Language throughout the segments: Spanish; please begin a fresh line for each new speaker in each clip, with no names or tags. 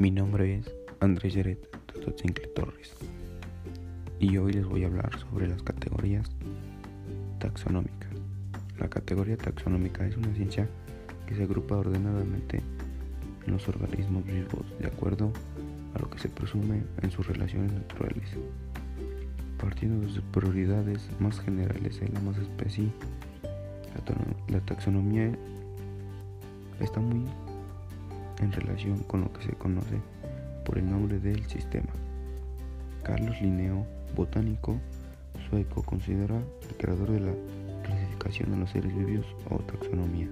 Mi nombre es Andrés Yeret Tototzincle Torres y hoy les voy a hablar sobre las categorías taxonómicas. La categoría taxonómica es una ciencia que se agrupa ordenadamente en los organismos vivos de acuerdo a lo que se presume en sus relaciones naturales. Partiendo de sus prioridades más generales en la más especie, la taxonomía está muy en relación con lo que se conoce por el nombre del sistema. Carlos Linneo, botánico sueco, considera el creador de la clasificación de los seres vivos o taxonomía.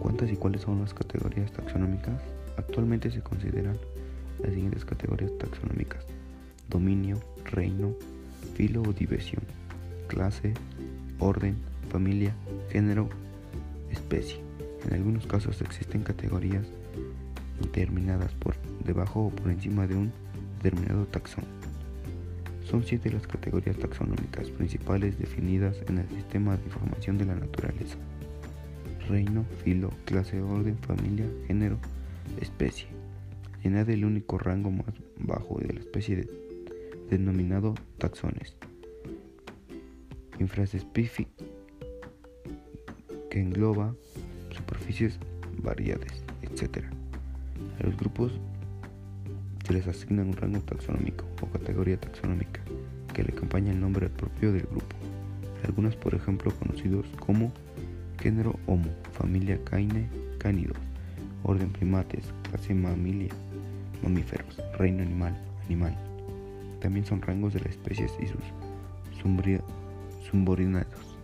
¿Cuántas y cuáles son las categorías taxonómicas? Actualmente se consideran las siguientes categorías taxonómicas. Dominio, reino, filo o división, clase, orden, familia, género, especie. En algunos casos existen categorías determinadas por debajo o por encima de un determinado taxón. Son siete las categorías taxonómicas principales definidas en el sistema de información de la naturaleza. Reino, filo, clase, orden, familia, género, especie. Añade el único rango más bajo de la especie denominado taxones. Infraespecie que engloba superficies variadas, etc. A los grupos se les asigna un rango taxonómico o categoría taxonómica que le acompaña el nombre propio del grupo. Algunos, por ejemplo, conocidos como género Homo, familia Caine, cánidos, orden primates, clase mamilia, mamíferos, reino animal, animal. También son rangos de las especies y sus subordinados.